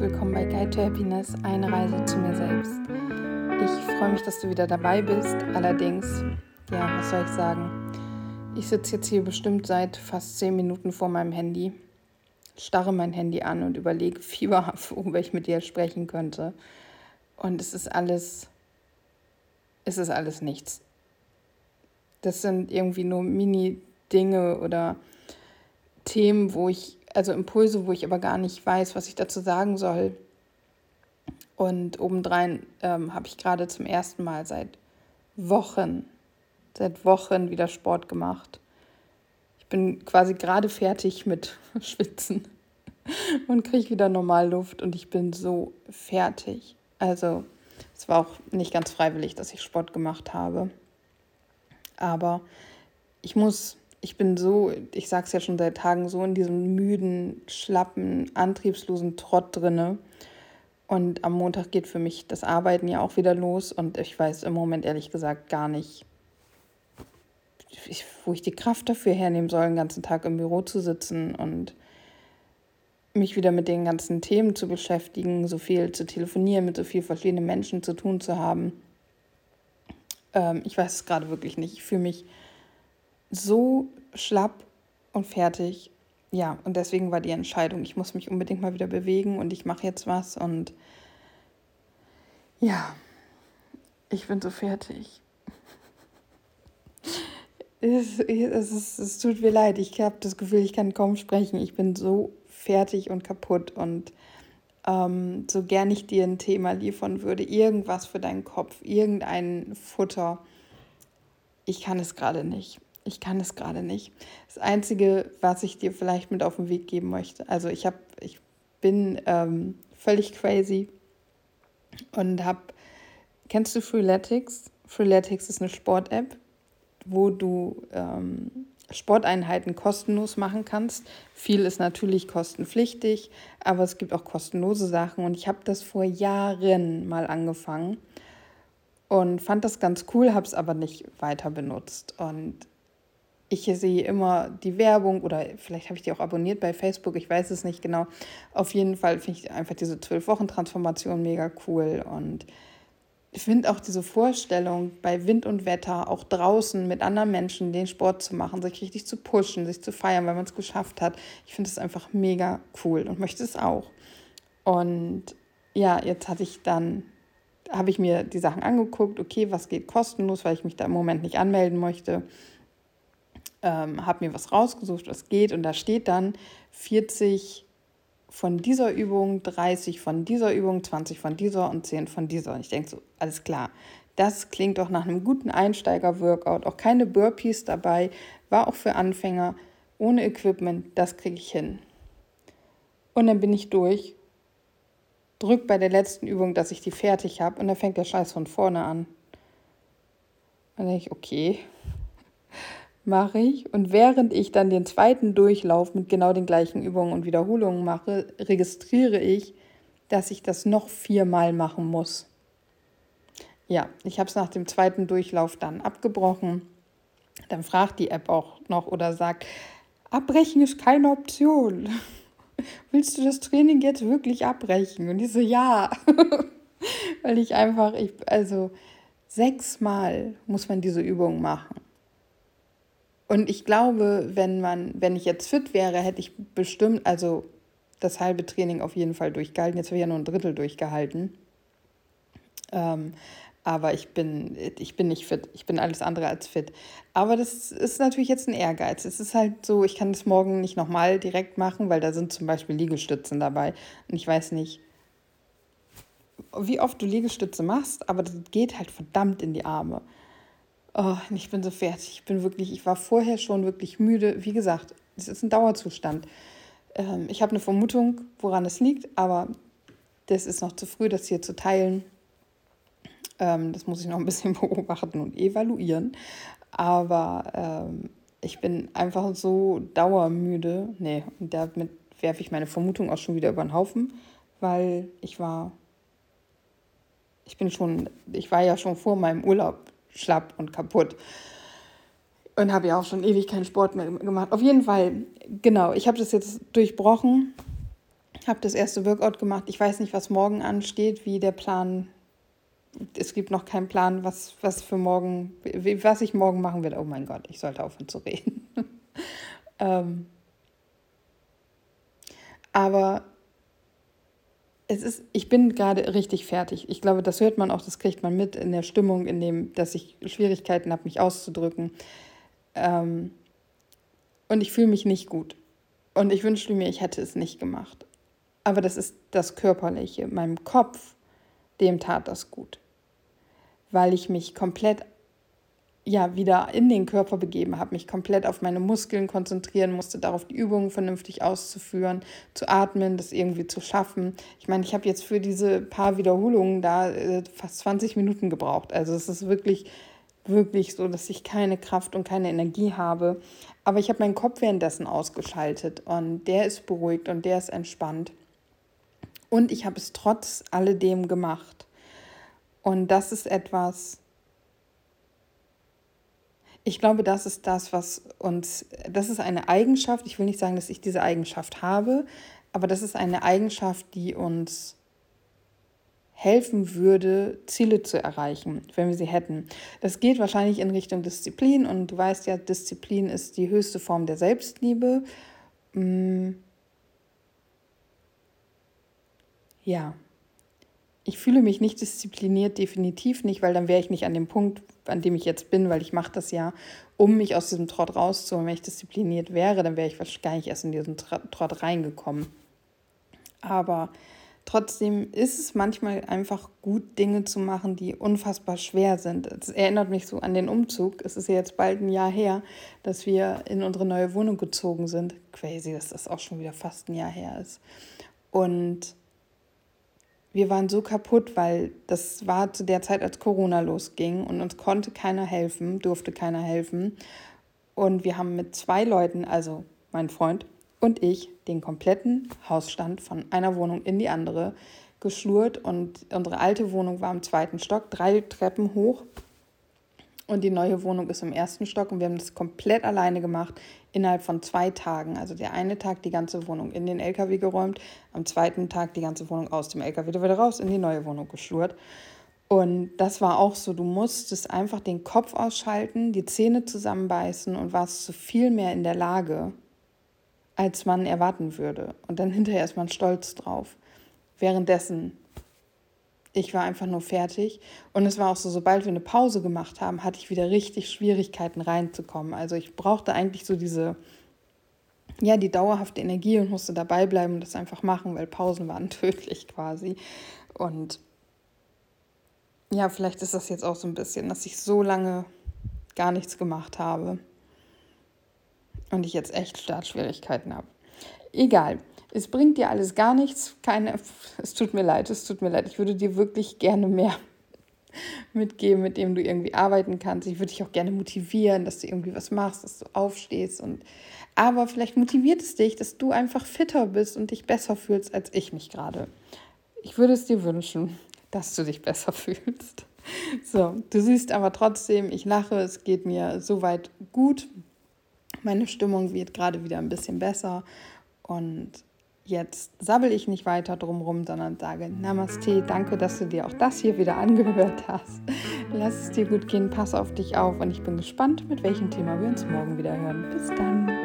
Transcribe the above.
willkommen bei Guide to Happiness, eine Reise zu mir selbst. Ich freue mich, dass du wieder dabei bist. Allerdings, ja, was soll ich sagen? Ich sitze jetzt hier bestimmt seit fast zehn Minuten vor meinem Handy, starre mein Handy an und überlege fieberhaft, worüber ich mit dir sprechen könnte. Und es ist alles, es ist alles nichts. Das sind irgendwie nur Mini-Dinge oder Themen, wo ich also Impulse, wo ich aber gar nicht weiß, was ich dazu sagen soll. Und obendrein ähm, habe ich gerade zum ersten Mal seit Wochen, seit Wochen wieder Sport gemacht. Ich bin quasi gerade fertig mit Schwitzen und kriege wieder normal Luft und ich bin so fertig. Also es war auch nicht ganz freiwillig, dass ich Sport gemacht habe. Aber ich muss ich bin so, ich sag's ja schon seit Tagen, so in diesem müden, schlappen, antriebslosen Trott drinne. Und am Montag geht für mich das Arbeiten ja auch wieder los und ich weiß im Moment ehrlich gesagt gar nicht, wo ich die Kraft dafür hernehmen soll, den ganzen Tag im Büro zu sitzen und mich wieder mit den ganzen Themen zu beschäftigen, so viel zu telefonieren, mit so vielen verschiedenen Menschen zu tun zu haben. Ähm, ich weiß es gerade wirklich nicht. Ich fühle mich so schlapp und fertig. Ja, und deswegen war die Entscheidung, ich muss mich unbedingt mal wieder bewegen und ich mache jetzt was und ja, ich bin so fertig. Es, es, es, es tut mir leid, ich habe das Gefühl, ich kann kaum sprechen. Ich bin so fertig und kaputt und ähm, so gern ich dir ein Thema liefern würde, irgendwas für deinen Kopf, irgendein Futter. Ich kann es gerade nicht ich kann es gerade nicht. Das Einzige, was ich dir vielleicht mit auf den Weg geben möchte, also ich habe, ich bin ähm, völlig crazy und habe, kennst du Freeletics? Freeletics ist eine Sport-App, wo du ähm, Sporteinheiten kostenlos machen kannst. Viel ist natürlich kostenpflichtig, aber es gibt auch kostenlose Sachen und ich habe das vor Jahren mal angefangen und fand das ganz cool, habe es aber nicht weiter benutzt und ich sehe immer die Werbung oder vielleicht habe ich die auch abonniert bei Facebook, ich weiß es nicht genau. Auf jeden Fall finde ich einfach diese zwölf Wochen Transformation mega cool und ich finde auch diese Vorstellung, bei Wind und Wetter auch draußen mit anderen Menschen den Sport zu machen, sich richtig zu pushen, sich zu feiern, weil man es geschafft hat. Ich finde es einfach mega cool und möchte es auch. Und ja, jetzt hatte ich dann, habe ich mir die Sachen angeguckt, okay, was geht kostenlos, weil ich mich da im Moment nicht anmelden möchte ähm, habe mir was rausgesucht, was geht. Und da steht dann 40 von dieser Übung, 30 von dieser Übung, 20 von dieser und 10 von dieser. Und ich denke so, alles klar, das klingt doch nach einem guten Einsteiger-Workout, auch keine Burpees dabei, war auch für Anfänger, ohne Equipment, das kriege ich hin. Und dann bin ich durch, drück bei der letzten Übung, dass ich die fertig habe und dann fängt der Scheiß von vorne an. Dann denke ich, okay, mache ich. Und während ich dann den zweiten Durchlauf mit genau den gleichen Übungen und Wiederholungen mache, registriere ich, dass ich das noch viermal machen muss. Ja, ich habe es nach dem zweiten Durchlauf dann abgebrochen. Dann fragt die App auch noch oder sagt, abbrechen ist keine Option. Willst du das Training jetzt wirklich abbrechen? Und ich so, ja. Weil ich einfach, ich, also sechsmal muss man diese Übung machen. Und ich glaube, wenn man, wenn ich jetzt fit wäre, hätte ich bestimmt, also das halbe Training auf jeden Fall durchgehalten. Jetzt habe ich ja nur ein Drittel durchgehalten. Ähm, aber ich bin, ich bin nicht fit. Ich bin alles andere als fit. Aber das ist natürlich jetzt ein Ehrgeiz. Es ist halt so, ich kann das morgen nicht nochmal direkt machen, weil da sind zum Beispiel Liegestützen dabei. Und ich weiß nicht, wie oft du Liegestütze machst, aber das geht halt verdammt in die Arme. Oh, ich bin so fertig. Ich bin wirklich, ich war vorher schon wirklich müde. Wie gesagt, es ist ein Dauerzustand. Ähm, ich habe eine Vermutung, woran es liegt, aber das ist noch zu früh, das hier zu teilen. Ähm, das muss ich noch ein bisschen beobachten und evaluieren. Aber ähm, ich bin einfach so dauermüde. Nee, und damit werfe ich meine Vermutung auch schon wieder über den Haufen, weil ich war, ich bin schon, ich war ja schon vor meinem Urlaub schlapp und kaputt. Und habe ja auch schon ewig keinen Sport mehr gemacht. Auf jeden Fall, genau, ich habe das jetzt durchbrochen, habe das erste Workout gemacht. Ich weiß nicht, was morgen ansteht, wie der Plan. Es gibt noch keinen Plan, was, was für morgen, was ich morgen machen werde. Oh mein Gott, ich sollte aufhören zu reden. ähm, aber es ist, ich bin gerade richtig fertig. Ich glaube, das hört man auch, das kriegt man mit in der Stimmung, in dem, dass ich Schwierigkeiten habe, mich auszudrücken. Ähm, und ich fühle mich nicht gut. Und ich wünschte mir, ich hätte es nicht gemacht. Aber das ist das Körperliche. Meinem Kopf, dem tat das gut. Weil ich mich komplett ja wieder in den Körper begeben habe, mich komplett auf meine Muskeln konzentrieren musste, darauf die Übungen vernünftig auszuführen, zu atmen, das irgendwie zu schaffen. Ich meine, ich habe jetzt für diese paar Wiederholungen da äh, fast 20 Minuten gebraucht. Also es ist wirklich, wirklich so, dass ich keine Kraft und keine Energie habe. Aber ich habe meinen Kopf währenddessen ausgeschaltet und der ist beruhigt und der ist entspannt. Und ich habe es trotz alledem gemacht. Und das ist etwas, ich glaube, das ist das, was uns, das ist eine Eigenschaft, ich will nicht sagen, dass ich diese Eigenschaft habe, aber das ist eine Eigenschaft, die uns helfen würde, Ziele zu erreichen, wenn wir sie hätten. Das geht wahrscheinlich in Richtung Disziplin und du weißt ja, Disziplin ist die höchste Form der Selbstliebe. Mm. Ja, ich fühle mich nicht diszipliniert, definitiv nicht, weil dann wäre ich nicht an dem Punkt, an dem ich jetzt bin, weil ich mache das ja, um mich aus diesem Trott rauszuholen. Wenn ich diszipliniert wäre, dann wäre ich wahrscheinlich gar nicht erst in diesen Trott reingekommen. Aber trotzdem ist es manchmal einfach gut, Dinge zu machen, die unfassbar schwer sind. Es erinnert mich so an den Umzug. Es ist ja jetzt bald ein Jahr her, dass wir in unsere neue Wohnung gezogen sind. Crazy, dass das auch schon wieder fast ein Jahr her ist. Und wir waren so kaputt, weil das war zu der Zeit, als Corona losging und uns konnte keiner helfen, durfte keiner helfen. Und wir haben mit zwei Leuten, also mein Freund und ich, den kompletten Hausstand von einer Wohnung in die andere geschlurrt. Und unsere alte Wohnung war im zweiten Stock, drei Treppen hoch. Und die neue Wohnung ist im ersten Stock und wir haben das komplett alleine gemacht innerhalb von zwei Tagen. Also der eine Tag die ganze Wohnung in den LKW geräumt, am zweiten Tag die ganze Wohnung aus dem LKW wieder raus in die neue Wohnung geschlurrt. Und das war auch so, du musstest einfach den Kopf ausschalten, die Zähne zusammenbeißen und warst zu viel mehr in der Lage, als man erwarten würde. Und dann hinterher ist man stolz drauf. Währenddessen ich war einfach nur fertig. Und es war auch so, sobald wir eine Pause gemacht haben, hatte ich wieder richtig Schwierigkeiten reinzukommen. Also ich brauchte eigentlich so diese, ja, die dauerhafte Energie und musste dabei bleiben und das einfach machen, weil Pausen waren tödlich quasi. Und ja, vielleicht ist das jetzt auch so ein bisschen, dass ich so lange gar nichts gemacht habe und ich jetzt echt Startschwierigkeiten habe. Egal es bringt dir alles gar nichts. Keine, es tut mir leid, es tut mir leid. Ich würde dir wirklich gerne mehr mitgeben, mit dem du irgendwie arbeiten kannst. Ich würde dich auch gerne motivieren, dass du irgendwie was machst, dass du aufstehst. Und, aber vielleicht motiviert es dich, dass du einfach fitter bist und dich besser fühlst als ich mich gerade. Ich würde es dir wünschen, dass du dich besser fühlst. So, du siehst aber trotzdem, ich lache, es geht mir soweit gut. Meine Stimmung wird gerade wieder ein bisschen besser und Jetzt sabbel ich nicht weiter drumherum, sondern sage Namaste, danke, dass du dir auch das hier wieder angehört hast. Lass es dir gut gehen, pass auf dich auf und ich bin gespannt, mit welchem Thema wir uns morgen wieder hören. Bis dann.